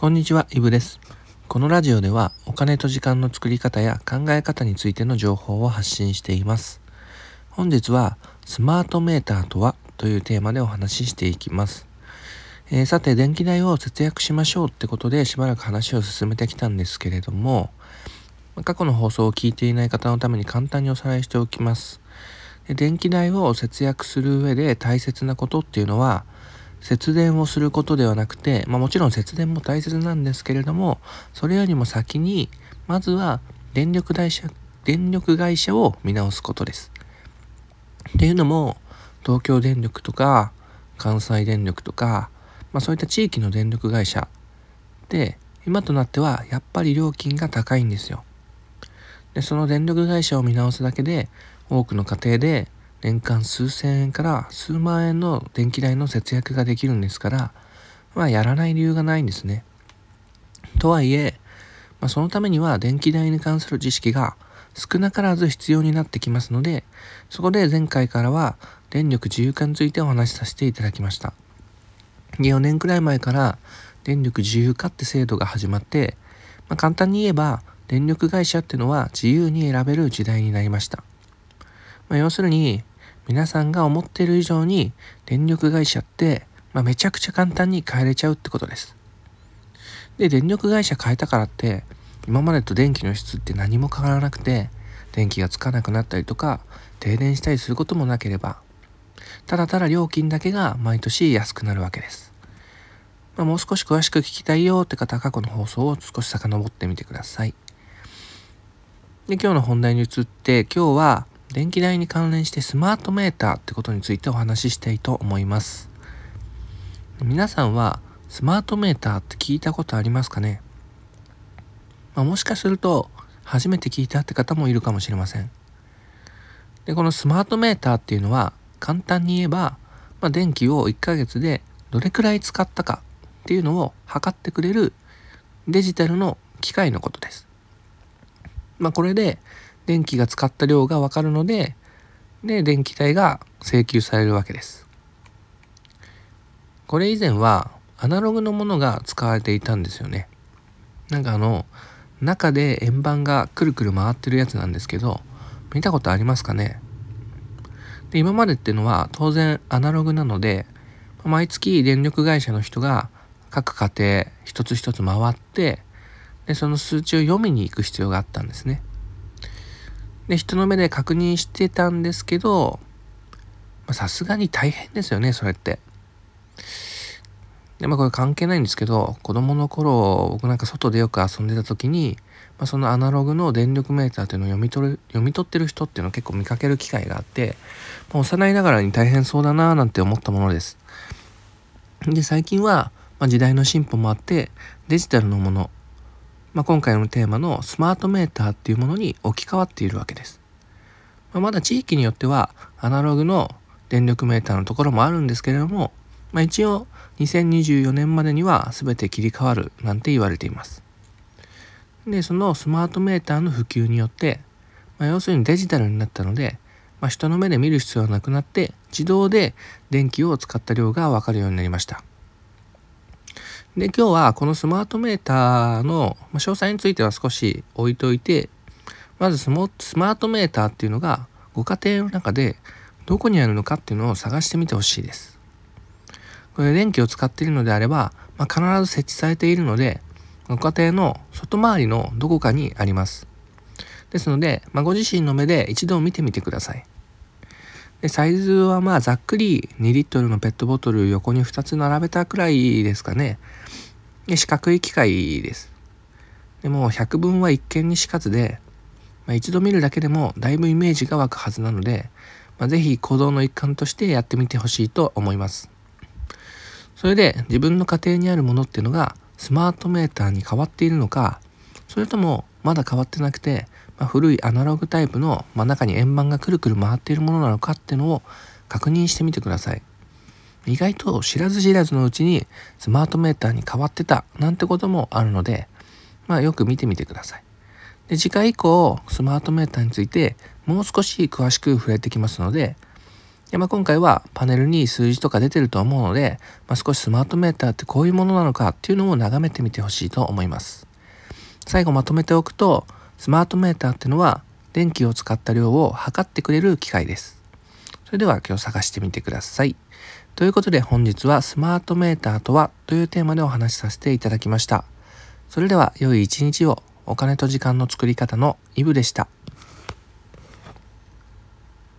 こんにちは、イブです。このラジオではお金と時間の作り方や考え方についての情報を発信しています。本日はスマートメーターとはというテーマでお話ししていきます。えー、さて、電気代を節約しましょうってことでしばらく話を進めてきたんですけれども、過去の放送を聞いていない方のために簡単におさらいしておきます。電気代を節約する上で大切なことっていうのは、節電をすることではなくて、まあ、もちろん節電も大切なんですけれども、それよりも先に、まずは電力会社、電力会社を見直すことです。っていうのも、東京電力とか、関西電力とか、まあ、そういった地域の電力会社で、今となってはやっぱり料金が高いんですよ。で、その電力会社を見直すだけで、多くの家庭で年間数千円から数万円の電気代の節約ができるんですから、まあやらない理由がないんですね。とはいえ、まあ、そのためには電気代に関する知識が少なからず必要になってきますので、そこで前回からは電力自由化についてお話しさせていただきました。4年くらい前から電力自由化って制度が始まって、まあ、簡単に言えば電力会社っていうのは自由に選べる時代になりました。まあ、要するに皆さんが思っている以上に電力会社って、まあ、めちゃくちゃ簡単に変えれちゃうってことです。で、電力会社変えたからって、今までと電気の質って何も変わらなくて、電気がつかなくなったりとか、停電したりすることもなければ、ただただ料金だけが毎年安くなるわけです。まあ、もう少し詳しく聞きたいよって方は過去の放送を少し遡ってみてください。で、今日の本題に移って、今日は電気代に関連してスマートメーターってことについてお話ししたいと思います。皆さんはスマートメーターって聞いたことありますかね、まあ、もしかすると初めて聞いたって方もいるかもしれません。で、このスマートメーターっていうのは簡単に言えば、まあ、電気を1ヶ月でどれくらい使ったかっていうのを測ってくれるデジタルの機械のことです。まあ、これで電気が使った量がわかるので、で、電気代が請求されるわけです。これ以前はアナログのものが使われていたんですよね。なんかあの、中で円盤がくるくる回ってるやつなんですけど、見たことありますかね？で、今までっていうのは当然アナログなので、毎月電力会社の人が各家庭一つ一つ回って、で、その数値を読みに行く必要があったんですね。で、人の目で確認してたんですけど、さすがに大変ですよね、それって。で、まあこれ関係ないんですけど、子供の頃、僕なんか外でよく遊んでた時に、まあ、そのアナログの電力メーターっていうのを読み取る、読み取ってる人っていうのを結構見かける機会があって、まあ、幼いながらに大変そうだなぁなんて思ったものです。で、最近は、まあ、時代の進歩もあって、デジタルのもの、まあ、今回のテーマのスマートメーターっていうものに置き換わっているわけです。まあ、まだ地域によってはアナログの電力メーターのところもあるんですけれども、まあ、一応2024年までには全て切り替わるなんて言われています。で、そのスマートメーターの普及によって、まあ、要するにデジタルになったので、まあ、人の目で見る必要はなくなって自動で電気を使った量がわかるようになりました。で、今日はこのスマートメーターの詳細については少し置いといて、まずスマートメーターっていうのがご家庭の中でどこにあるのかっていうのを探してみてほしいです。これ電気を使っているのであれば、まあ、必ず設置されているので、ご家庭の外回りのどこかにあります。ですので、まあ、ご自身の目で一度見てみてください。でサイズはまあざっくり2リットルのペットボトル横に2つ並べたくらいですかね。で四角い機械です。でも百分は一見にしかずで、まあ、一度見るだけでもだいぶイメージが湧くはずなので、まあ、ぜひ行動の一環としてやってみてほしいと思います。それで自分の家庭にあるものっていうのがスマートメーターに変わっているのか、それともまだ変わってなくてまあ、古いアナログタイプの、まあ、中に円盤がくるくる回っているものなのかっていうのを確認してみてください。意外と知らず知らずのうちにスマートメーターに変わってたなんてこともあるので、まあ、よく見てみてください。で次回以降スマートメーターについてもう少し詳しく触れてきますのででまあ、今回はパネルに数字とか出てると思うので、まあ、少しスマートメーターってこういうものなのかっていうのを眺めてみてほしいと思います。最後まとめておくと、スマートメーターってのは電気を使った量を測ってくれる機械です。それでは今日探してみてください。ということで本日はスマートメーターとはというテーマでお話しさせていただきました。それでは良い一日をお金と時間の作り方のイブでした。